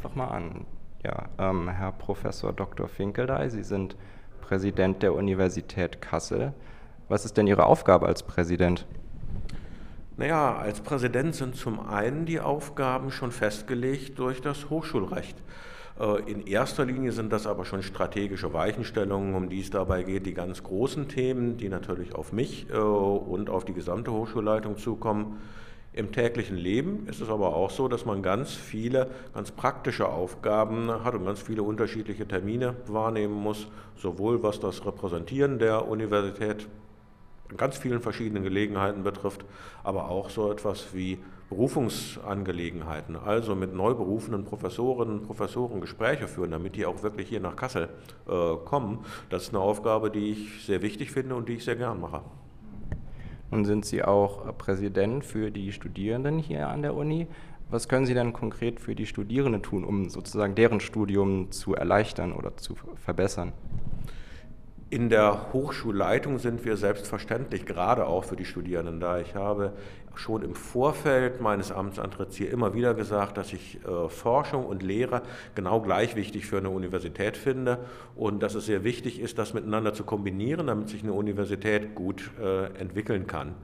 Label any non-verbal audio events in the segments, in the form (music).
einfach mal an. Ja, ähm, Herr Professor Dr. Finkeldey, Sie sind Präsident der Universität Kassel. Was ist denn Ihre Aufgabe als Präsident? Naja, als Präsident sind zum einen die Aufgaben schon festgelegt durch das Hochschulrecht. Äh, in erster Linie sind das aber schon strategische Weichenstellungen, um die es dabei geht, die ganz großen Themen, die natürlich auf mich äh, und auf die gesamte Hochschulleitung zukommen. Im täglichen Leben ist es aber auch so, dass man ganz viele ganz praktische Aufgaben hat und ganz viele unterschiedliche Termine wahrnehmen muss, sowohl was das Repräsentieren der Universität in ganz vielen verschiedenen Gelegenheiten betrifft, aber auch so etwas wie Berufungsangelegenheiten, also mit neu berufenen Professorinnen und Professoren Gespräche führen, damit die auch wirklich hier nach Kassel äh, kommen. Das ist eine Aufgabe, die ich sehr wichtig finde und die ich sehr gern mache. Nun sind Sie auch Präsident für die Studierenden hier an der Uni. Was können Sie denn konkret für die Studierenden tun, um sozusagen deren Studium zu erleichtern oder zu verbessern? In der Hochschulleitung sind wir selbstverständlich, gerade auch für die Studierenden da. Ich habe schon im Vorfeld meines Amtsantritts hier immer wieder gesagt, dass ich äh, Forschung und Lehre genau gleich wichtig für eine Universität finde und dass es sehr wichtig ist, das miteinander zu kombinieren, damit sich eine Universität gut äh, entwickeln kann.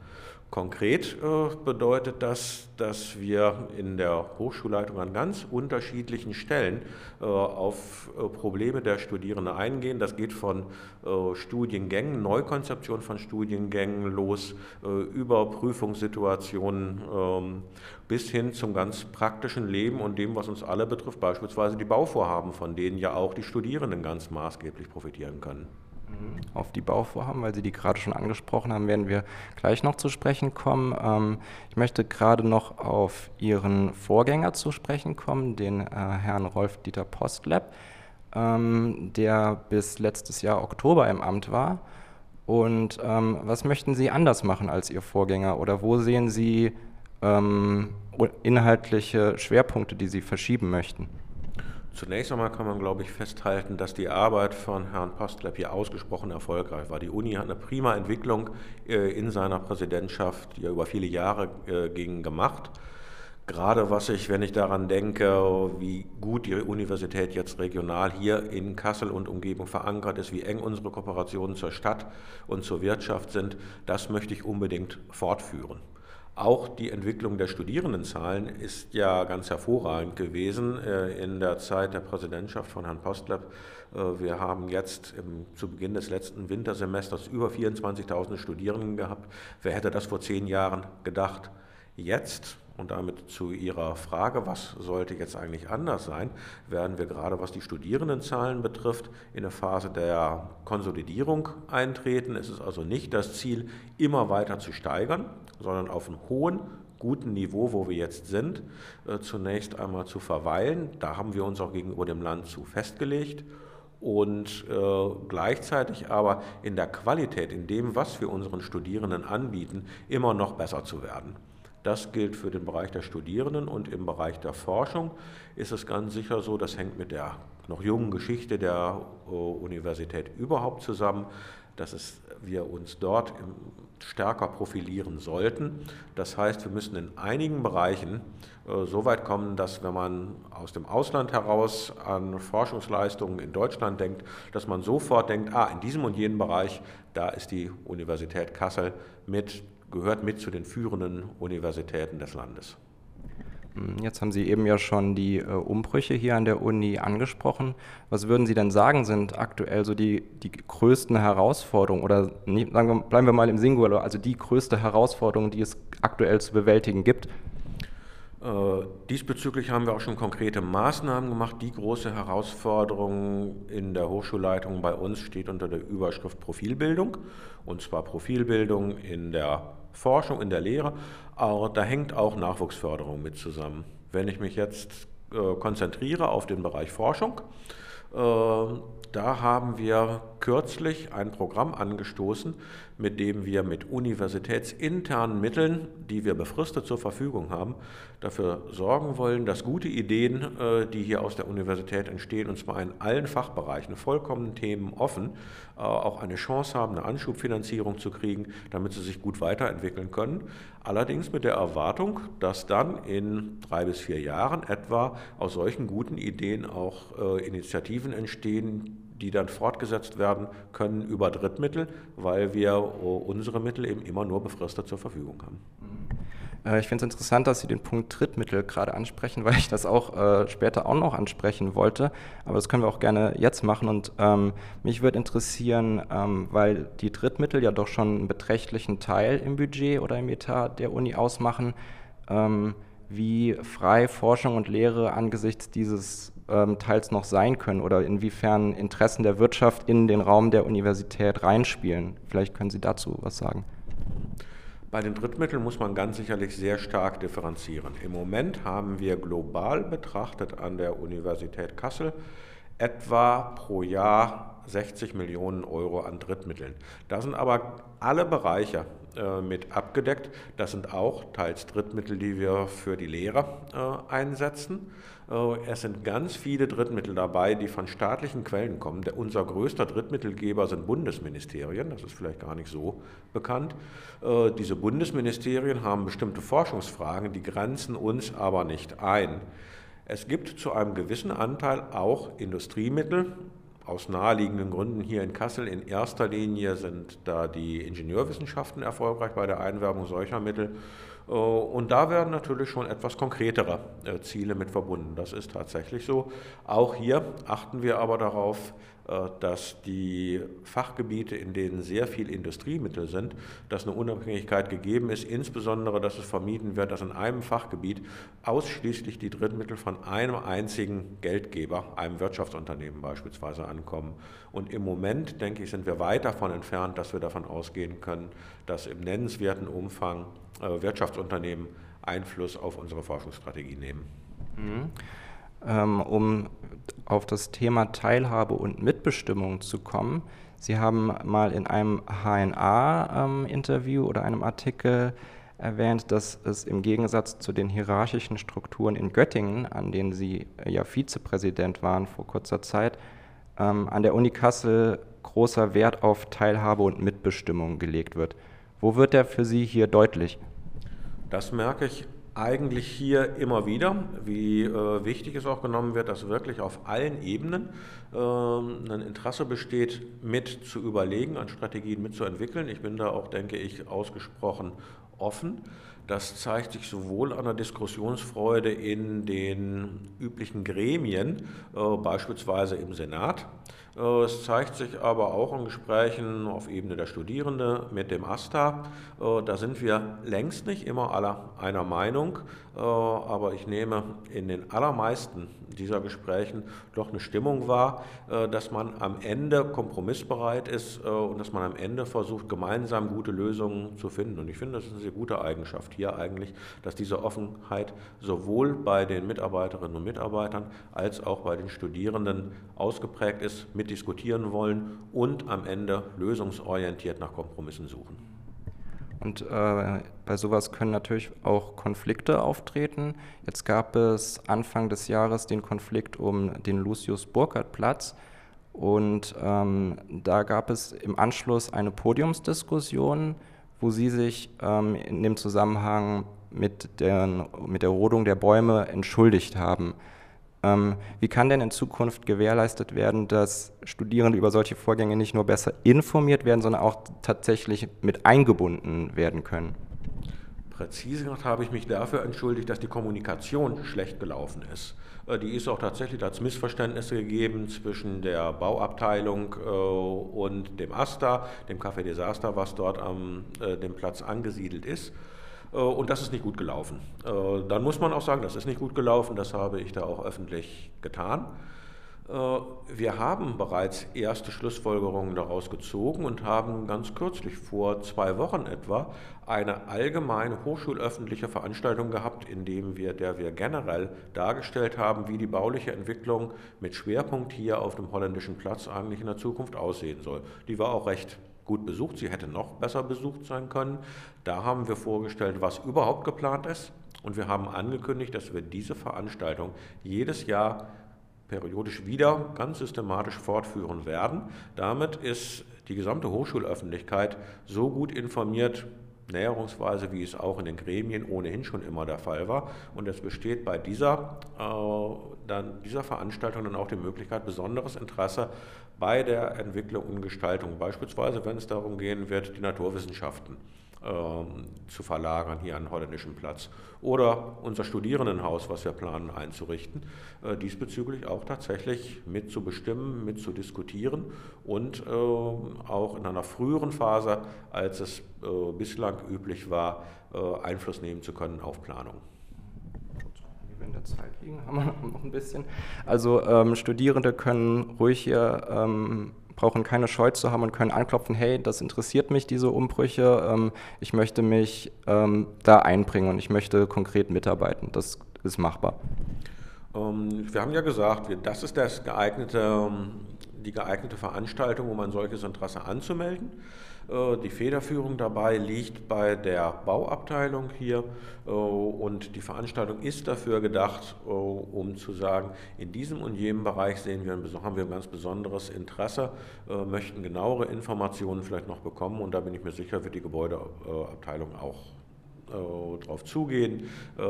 Konkret äh, bedeutet das, dass wir in der Hochschulleitung an ganz unterschiedlichen Stellen äh, auf äh, Probleme der Studierenden eingehen. Das geht von Studiengängen, Neukonzeption von Studiengängen los, über Prüfungssituationen ähm, bis hin zum ganz praktischen Leben und dem, was uns alle betrifft, beispielsweise die Bauvorhaben, von denen ja auch die Studierenden ganz maßgeblich profitieren können. Auf die Bauvorhaben, weil Sie die gerade schon angesprochen haben, werden wir gleich noch zu sprechen kommen. Ähm, ich möchte gerade noch auf Ihren Vorgänger zu sprechen kommen, den äh, Herrn Rolf-Dieter Postleb, ähm, der bis letztes Jahr Oktober im Amt war. Und ähm, was möchten Sie anders machen als Ihr Vorgänger oder wo sehen Sie inhaltliche Schwerpunkte, die Sie verschieben möchten? Zunächst einmal kann man, glaube ich, festhalten, dass die Arbeit von Herrn Postleb hier ausgesprochen erfolgreich war. Die Uni hat eine prima Entwicklung äh, in seiner Präsidentschaft, die ja über viele Jahre äh, ging, gemacht. Gerade was ich, wenn ich daran denke, wie gut die Universität jetzt regional hier in Kassel und Umgebung verankert ist, wie eng unsere Kooperationen zur Stadt und zur Wirtschaft sind, das möchte ich unbedingt fortführen. Auch die Entwicklung der Studierendenzahlen ist ja ganz hervorragend gewesen äh, in der Zeit der Präsidentschaft von Herrn Postleb. Äh, wir haben jetzt im, zu Beginn des letzten Wintersemesters über 24.000 Studierenden gehabt. Wer hätte das vor zehn Jahren gedacht? Jetzt, und damit zu Ihrer Frage, was sollte jetzt eigentlich anders sein, werden wir gerade was die Studierendenzahlen betrifft in eine Phase der Konsolidierung eintreten. Es ist also nicht das Ziel, immer weiter zu steigern, sondern auf einem hohen, guten Niveau, wo wir jetzt sind, äh, zunächst einmal zu verweilen. Da haben wir uns auch gegenüber dem Land zu festgelegt und äh, gleichzeitig aber in der Qualität, in dem, was wir unseren Studierenden anbieten, immer noch besser zu werden. Das gilt für den Bereich der Studierenden und im Bereich der Forschung ist es ganz sicher so, das hängt mit der noch jungen Geschichte der äh, Universität überhaupt zusammen, dass es, wir uns dort stärker profilieren sollten. Das heißt, wir müssen in einigen Bereichen äh, so weit kommen, dass wenn man aus dem Ausland heraus an Forschungsleistungen in Deutschland denkt, dass man sofort denkt, ah, in diesem und jenem Bereich, da ist die Universität Kassel mit gehört mit zu den führenden Universitäten des Landes. Hm, jetzt haben Sie eben ja schon die äh, Umbrüche hier an der Uni angesprochen. Was würden Sie denn sagen, sind aktuell so die, die größten Herausforderungen oder bleiben wir mal im Singular, also die größte Herausforderung, die es aktuell zu bewältigen gibt? Äh, diesbezüglich haben wir auch schon konkrete Maßnahmen gemacht. Die große Herausforderung in der Hochschulleitung bei uns steht unter der Überschrift Profilbildung. Und zwar Profilbildung in der Forschung, in der Lehre. Aber da hängt auch Nachwuchsförderung mit zusammen. Wenn ich mich jetzt äh, konzentriere auf den Bereich Forschung, äh, da haben wir kürzlich ein Programm angestoßen, mit dem wir mit universitätsinternen Mitteln, die wir befristet zur Verfügung haben, dafür sorgen wollen, dass gute Ideen, äh, die hier aus der Universität entstehen, und zwar in allen Fachbereichen, vollkommen Themen offen, äh, auch eine Chance haben, eine Anschubfinanzierung zu kriegen, damit sie sich gut weiterentwickeln können. Allerdings mit der Erwartung, dass dann in drei bis vier Jahren etwa aus solchen guten Ideen auch äh, Initiativen entstehen, die dann fortgesetzt werden können über Drittmittel, weil wir äh, unsere Mittel eben immer nur befristet zur Verfügung haben. Äh, ich finde es interessant, dass Sie den Punkt Drittmittel gerade ansprechen, (laughs) weil ich das auch äh, später auch noch ansprechen wollte. Aber das können wir auch gerne jetzt machen. Und ähm, mich würde interessieren, ähm, weil die Drittmittel ja doch schon einen beträchtlichen Teil im Budget oder im Etat der Uni ausmachen, ähm, wie frei Forschung und Lehre angesichts dieses ähm, teils noch sein können oder inwiefern Interessen der Wirtschaft in den Raum der Universität reinspielen. Vielleicht können Sie dazu was sagen. Bei den Drittmitteln muss man ganz sicherlich sehr stark differenzieren. Im Moment haben wir global betrachtet an der Universität Kassel etwa pro Jahr 60 Millionen Euro an Drittmitteln. Da sind aber alle Bereiche äh, mit abgedeckt. Das sind auch teils Drittmittel, die wir für die Lehrer äh, einsetzen. Äh, es sind ganz viele Drittmittel dabei, die von staatlichen Quellen kommen. Unser größter Drittmittelgeber sind Bundesministerien, das ist vielleicht gar nicht so bekannt. Äh, diese Bundesministerien haben bestimmte Forschungsfragen, die grenzen uns aber nicht ein. Es gibt zu einem gewissen Anteil auch Industriemittel, aus naheliegenden Gründen hier in Kassel. In erster Linie sind da die Ingenieurwissenschaften erfolgreich bei der Einwerbung solcher Mittel. Äh, und da werden natürlich schon etwas konkretere äh, Ziele mit verbunden. Das ist tatsächlich so. Auch hier achten wir aber darauf, äh, dass die Fachgebiete, in denen sehr viel Industriemittel sind, dass eine Unabhängigkeit gegeben ist, insbesondere, dass es vermieden wird, dass in einem Fachgebiet ausschließlich die Drittmittel von einem einzigen Geldgeber, einem Wirtschaftsunternehmen beispielsweise, ankommen. Und im Moment, denke ich, sind wir weit davon entfernt, dass wir davon ausgehen können, dass im nennenswerten Umfang Wirtschaftsunternehmen Einfluss auf unsere Forschungsstrategie nehmen. Mhm. Ähm, um auf das Thema Teilhabe und Mitbestimmung zu kommen, Sie haben mal in einem HNA-Interview ähm, oder einem Artikel erwähnt, dass es im Gegensatz zu den hierarchischen Strukturen in Göttingen, an denen Sie äh, ja Vizepräsident waren vor kurzer Zeit, ähm, an der Uni Kassel großer Wert auf Teilhabe und Mitbestimmung gelegt wird. Wo wird der für Sie hier deutlich? Das merke ich eigentlich hier immer wieder, wie äh, wichtig es auch genommen wird, dass wirklich auf allen Ebenen äh, ein Interesse besteht, mit zu überlegen, an Strategien mitzuentwickeln. Ich bin da auch, denke ich, ausgesprochen offen. Das zeigt sich sowohl an der Diskussionsfreude in den üblichen Gremien, äh, beispielsweise im Senat, äh, es zeigt sich aber auch in Gesprächen auf Ebene der Studierenden mit dem AStA. Äh, da sind wir längst nicht immer aller einer Meinung, äh, aber ich nehme in den allermeisten dieser Gesprächen doch eine Stimmung wahr, dass man am Ende kompromissbereit ist und dass man am Ende versucht, gemeinsam gute Lösungen zu finden. Und ich finde, das ist eine sehr gute Eigenschaft hier eigentlich, dass diese Offenheit sowohl bei den Mitarbeiterinnen und Mitarbeitern als auch bei den Studierenden ausgeprägt ist, mit diskutieren wollen und am Ende lösungsorientiert nach Kompromissen suchen. Und äh, bei sowas können natürlich auch Konflikte auftreten. Jetzt gab es Anfang des Jahres den Konflikt um den Lucius-Burkhardt-Platz. Und ähm, da gab es im Anschluss eine Podiumsdiskussion, wo Sie sich ähm, in dem Zusammenhang mit, der, mit der Rodung der Bäume entschuldigt haben. Ähm, wie kann denn in Zukunft gewährleistet werden, dass Studierende über solche Vorgänge nicht nur besser informiert werden, sondern auch tatsächlich mit eingebunden werden können? Präzise gesagt habe ich mich dafür entschuldigt, dass die Kommunikation schlecht gelaufen ist. Äh, die ist auch tatsächlich, es Missverständnisse gegeben zwischen der Bauabteilung äh, und dem AStA, dem Café des AStA, was dort am äh, dem Platz angesiedelt ist. Und das ist nicht gut gelaufen. Dann muss man auch sagen, das ist nicht gut gelaufen, das habe ich da auch öffentlich getan. Wir haben bereits erste Schlussfolgerungen daraus gezogen und haben ganz kürzlich, vor zwei Wochen etwa, eine allgemeine hochschulöffentliche Veranstaltung gehabt, in dem wir, der wir generell dargestellt haben, wie die bauliche Entwicklung mit Schwerpunkt hier auf dem holländischen Platz eigentlich in der Zukunft aussehen soll. Die war auch recht gut besucht, sie hätte noch besser besucht sein können. Da haben wir vorgestellt, was überhaupt geplant ist. Und wir haben angekündigt, dass wir diese Veranstaltung jedes Jahr periodisch wieder ganz systematisch fortführen werden. Damit ist die gesamte Hochschulöffentlichkeit so gut informiert, näherungsweise, wie es auch in den Gremien ohnehin schon immer der Fall war. Und es besteht bei dieser, äh, dann dieser Veranstaltung dann auch die Möglichkeit, besonderes Interesse bei der Entwicklung und Gestaltung, beispielsweise wenn es darum gehen wird, die Naturwissenschaften zu verlagern hier an holländischen Platz. Oder unser Studierendenhaus, was wir planen einzurichten, äh, diesbezüglich auch tatsächlich mit zu bestimmen, mit und äh, auch in einer früheren Phase, als es äh, bislang üblich war, Einfluss nehmen zu können auf Planung Zeit liegen, (laughs) haben wir noch ein bisschen. Also ähm, Studierende können ruhig hier ähm, brauchen keine Scheu zu haben und können anklopfen, hey, das interessiert mich, diese Umbrüche, ähm, ich möchte mich ähm, da einbringen und ich möchte konkret mitarbeiten. Das ist machbar. Ähm, wir haben ja gesagt, das ist das geeignete, ähm, die geeignete Veranstaltung, um ein solches Interesse anzumelden. Äh, die Federführung dabei liegt bei der Bauabteilung hier äh, und die Veranstaltung ist dafür gedacht, äh, um zu sagen, in diesem und jenem Bereich sehen wir, haben wir ein ganz besonderes Interesse, möchten genauere Informationen vielleicht noch bekommen und da bin ich mir sicher, wird die Gebäudeabteilung auch äh, darauf zugehen, äh,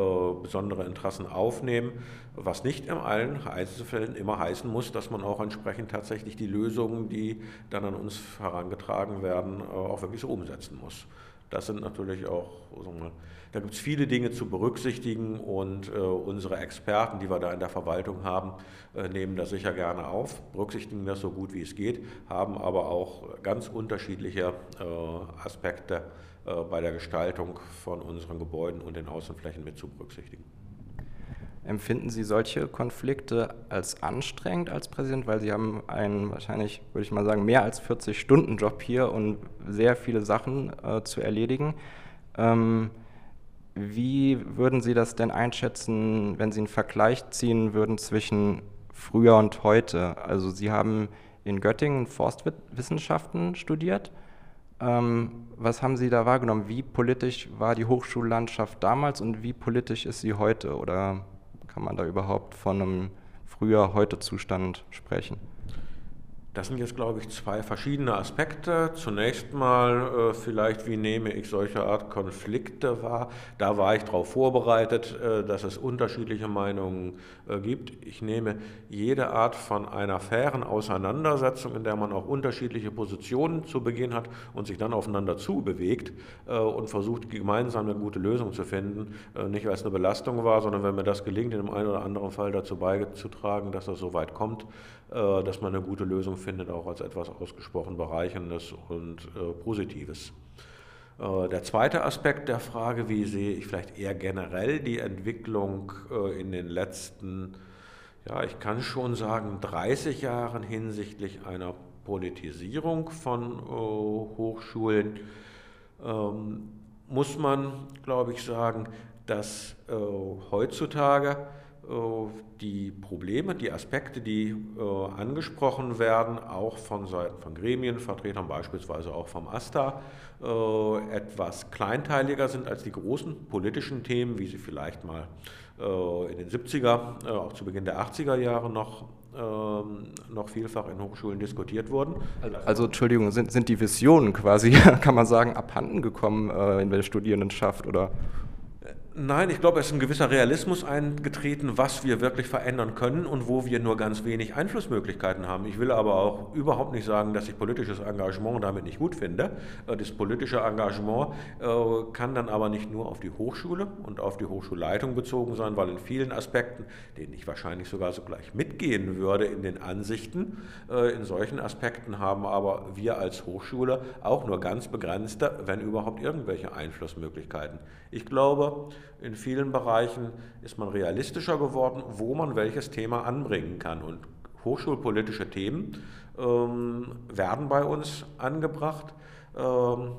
besondere Interessen aufnehmen, was nicht in allen Einzelfällen immer heißen muss, dass man auch entsprechend tatsächlich die Lösungen, die dann an uns herangetragen werden, äh, auch wirklich so umsetzen muss. Das sind natürlich auch, da gibt es viele Dinge zu berücksichtigen und unsere Experten, die wir da in der Verwaltung haben, nehmen das sicher gerne auf, berücksichtigen das so gut wie es geht, haben aber auch ganz unterschiedliche Aspekte bei der Gestaltung von unseren Gebäuden und den Außenflächen mit zu berücksichtigen. Empfinden Sie solche Konflikte als anstrengend als Präsident, weil Sie haben einen wahrscheinlich, würde ich mal sagen, mehr als 40-Stunden-Job hier und sehr viele Sachen äh, zu erledigen. Ähm, wie würden Sie das denn einschätzen, wenn Sie einen Vergleich ziehen würden zwischen früher und heute? Also Sie haben in Göttingen Forstwissenschaften studiert ähm, was haben Sie da wahrgenommen? Wie politisch war die Hochschullandschaft damals und wie politisch ist sie heute? Oder kann man da überhaupt von einem Früher-Heute-Zustand sprechen? Das sind jetzt, glaube ich, zwei verschiedene Aspekte. Zunächst mal äh, vielleicht, wie nehme ich solche Art Konflikte wahr? Da war ich darauf vorbereitet, äh, dass es unterschiedliche Meinungen äh, gibt. Ich nehme jede Art von einer fairen Auseinandersetzung, in der man auch unterschiedliche Positionen zu Beginn hat und sich dann aufeinander zubewegt äh, und versucht, gemeinsam eine gute Lösung zu finden, äh, nicht weil es eine Belastung war, sondern wenn mir das gelingt, in dem einen oder anderen Fall dazu beizutragen, dass das so weit kommt, äh, dass man eine gute Lösung findet, auch als etwas ausgesprochen Bereicherndes und äh, Positives. Äh, der zweite Aspekt der Frage, wie sehe ich vielleicht eher generell die Entwicklung in den letzten, ja, ich kann schon sagen, 30 Jahren hinsichtlich einer Politisierung von Hochschulen, ähm, muss man, glaube ich, sagen, dass heutzutage äh, die Probleme, die Aspekte, die äh, angesprochen werden, auch von Seiten von Gremienvertretern, beispielsweise auch vom AStA, äh, etwas kleinteiliger sind als die großen politischen Themen, wie sie vielleicht mal in den 70er, auch zu Beginn der 80er Jahre noch ähm, noch vielfach in Hochschulen diskutiert wurden. Also Entschuldigung, sind, sind die Visionen quasi, (laughs) kann man sagen, abhanden gekommen äh, in der Studierendenschaft oder? Nein, ich glaube, es ist ein gewisser Realismus eingetreten, was wir wirklich verändern können und wo wir nur ganz wenig Einflussmöglichkeiten haben. Ich will aber auch überhaupt nicht sagen, dass ich politisches Engagement damit nicht gut finde. Äh, das politische Engagement äh, kann dann aber nicht nur auf die Hochschule und auf die Hochschulleitung bezogen sein, weil in vielen Aspekten, denen ich wahrscheinlich sogar so gleich mitgehen würde in den Ansichten, äh, in solchen Aspekten haben aber wir als Hochschule auch nur ganz begrenzte, wenn überhaupt irgendwelche Einflussmöglichkeiten. Ich glaube, in vielen Bereichen ist man realistischer geworden, wo man welches Thema anbringen kann. Und Hochschulpolitische Themen ähm, werden bei uns angebracht. Ähm,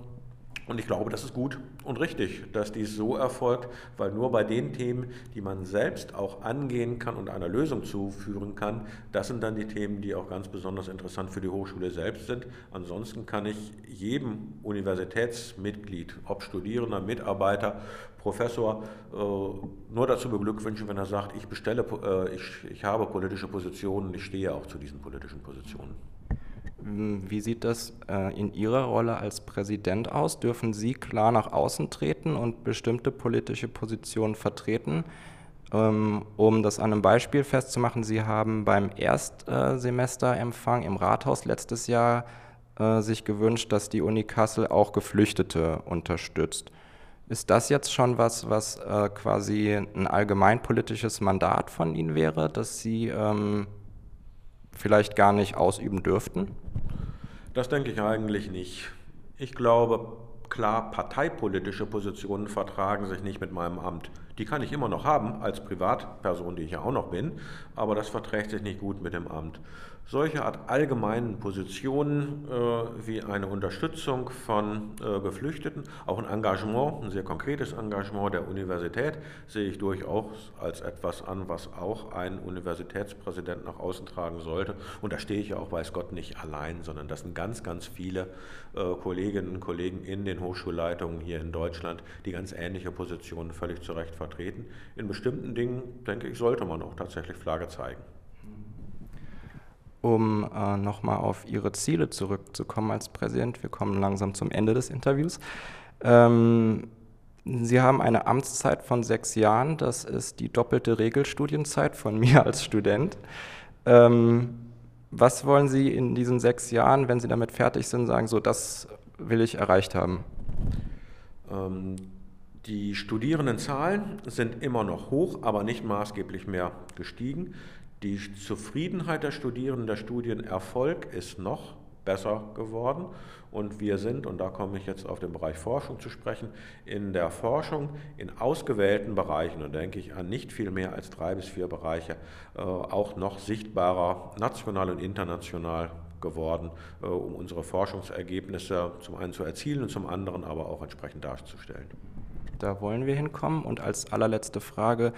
und ich glaube, das ist gut und richtig, dass dies so erfolgt, weil nur bei den Themen, die man selbst auch angehen kann und einer Lösung zuführen kann, das sind dann die Themen, die auch ganz besonders interessant für die Hochschule selbst sind. Ansonsten kann ich jedem Universitätsmitglied, ob Studierender, Mitarbeiter, Professor, äh, nur dazu beglückwünschen, wenn er sagt, ich bestelle, äh, ich, ich habe politische Positionen, ich stehe auch zu diesen politischen Positionen. Wie sieht das äh, in Ihrer Rolle als Präsident aus? Dürfen Sie klar nach außen treten und bestimmte politische Positionen vertreten? Ähm, um das an einem Beispiel festzumachen, Sie haben beim Erstsemesterempfang im Rathaus letztes Jahr äh, sich gewünscht, dass die Uni Kassel auch Geflüchtete unterstützt. Ist das jetzt schon was, was äh, quasi ein allgemeinpolitisches Mandat von Ihnen wäre, dass Sie ähm, vielleicht gar nicht ausüben dürften? Das denke ich eigentlich nicht. Ich glaube, klar, parteipolitische Positionen vertragen sich nicht mit meinem Amt. Die kann ich immer noch haben als Privatperson, die ich ja auch noch bin, aber das verträgt sich nicht gut mit dem Amt. Solche Art allgemeinen Positionen äh, wie eine Unterstützung von äh, Geflüchteten, auch ein Engagement, ein sehr konkretes Engagement der Universität, sehe ich durchaus als etwas an, was auch ein Universitätspräsident nach außen tragen sollte. Und da stehe ich ja auch, weiß Gott, nicht allein, sondern das sind ganz, ganz viele äh, Kolleginnen und Kollegen in den Hochschulleitungen hier in Deutschland, die ganz ähnliche Positionen völlig zu Recht vertreten. In bestimmten Dingen, denke ich, sollte man auch tatsächlich Flagge zeigen um äh, nochmal auf Ihre Ziele zurückzukommen als Präsident. Wir kommen langsam zum Ende des Interviews. Ähm, Sie haben eine Amtszeit von sechs Jahren. Das ist die doppelte Regelstudienzeit von (laughs) mir als Student. Ähm, was wollen Sie in diesen sechs Jahren, wenn Sie damit fertig sind, sagen, so das will ich erreicht haben? Ähm, die Studierendenzahlen sind immer noch hoch, aber nicht maßgeblich mehr gestiegen. Die Zufriedenheit der Studierenden, der Studienerfolg ist noch besser geworden. Und wir sind, und da komme ich jetzt auf den Bereich Forschung zu sprechen, in der Forschung in ausgewählten Bereichen, und denke ich an nicht viel mehr als drei bis vier Bereiche, äh, auch noch sichtbarer national und international geworden, äh, um unsere Forschungsergebnisse zum einen zu erzielen und zum anderen aber auch entsprechend darzustellen. Da wollen wir hinkommen. Und als allerletzte Frage,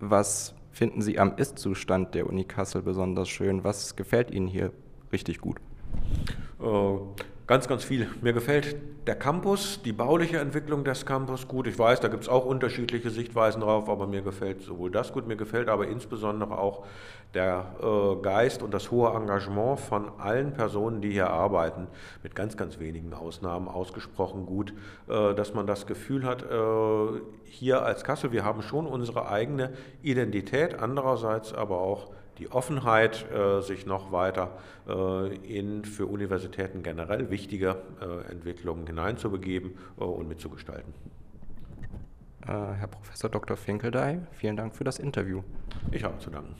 was finden Sie am Ist-Zustand der Uni Kassel besonders schön? Was gefällt Ihnen hier richtig gut? Ganz, ganz viel. Mir gefällt der Campus, die bauliche Entwicklung des Campus gut. Ich weiß, da gibt es auch unterschiedliche Sichtweisen drauf, aber mir gefällt sowohl das gut, mir gefällt aber insbesondere auch der äh, Geist und das hohe Engagement von allen Personen, die hier arbeiten, mit ganz, ganz wenigen Ausnahmen ausgesprochen gut, äh, dass man das Gefühl hat, äh, hier als Kassel, wir haben schon unsere eigene Identität, andererseits aber auch die Offenheit, äh, sich noch weiter äh, in für Universitäten generell wichtige äh, Entwicklungen hineinzubegeben und mitzugestalten. Herr Professor Dr. Finkeldey, vielen Dank für das Interview. Ich habe zu danken.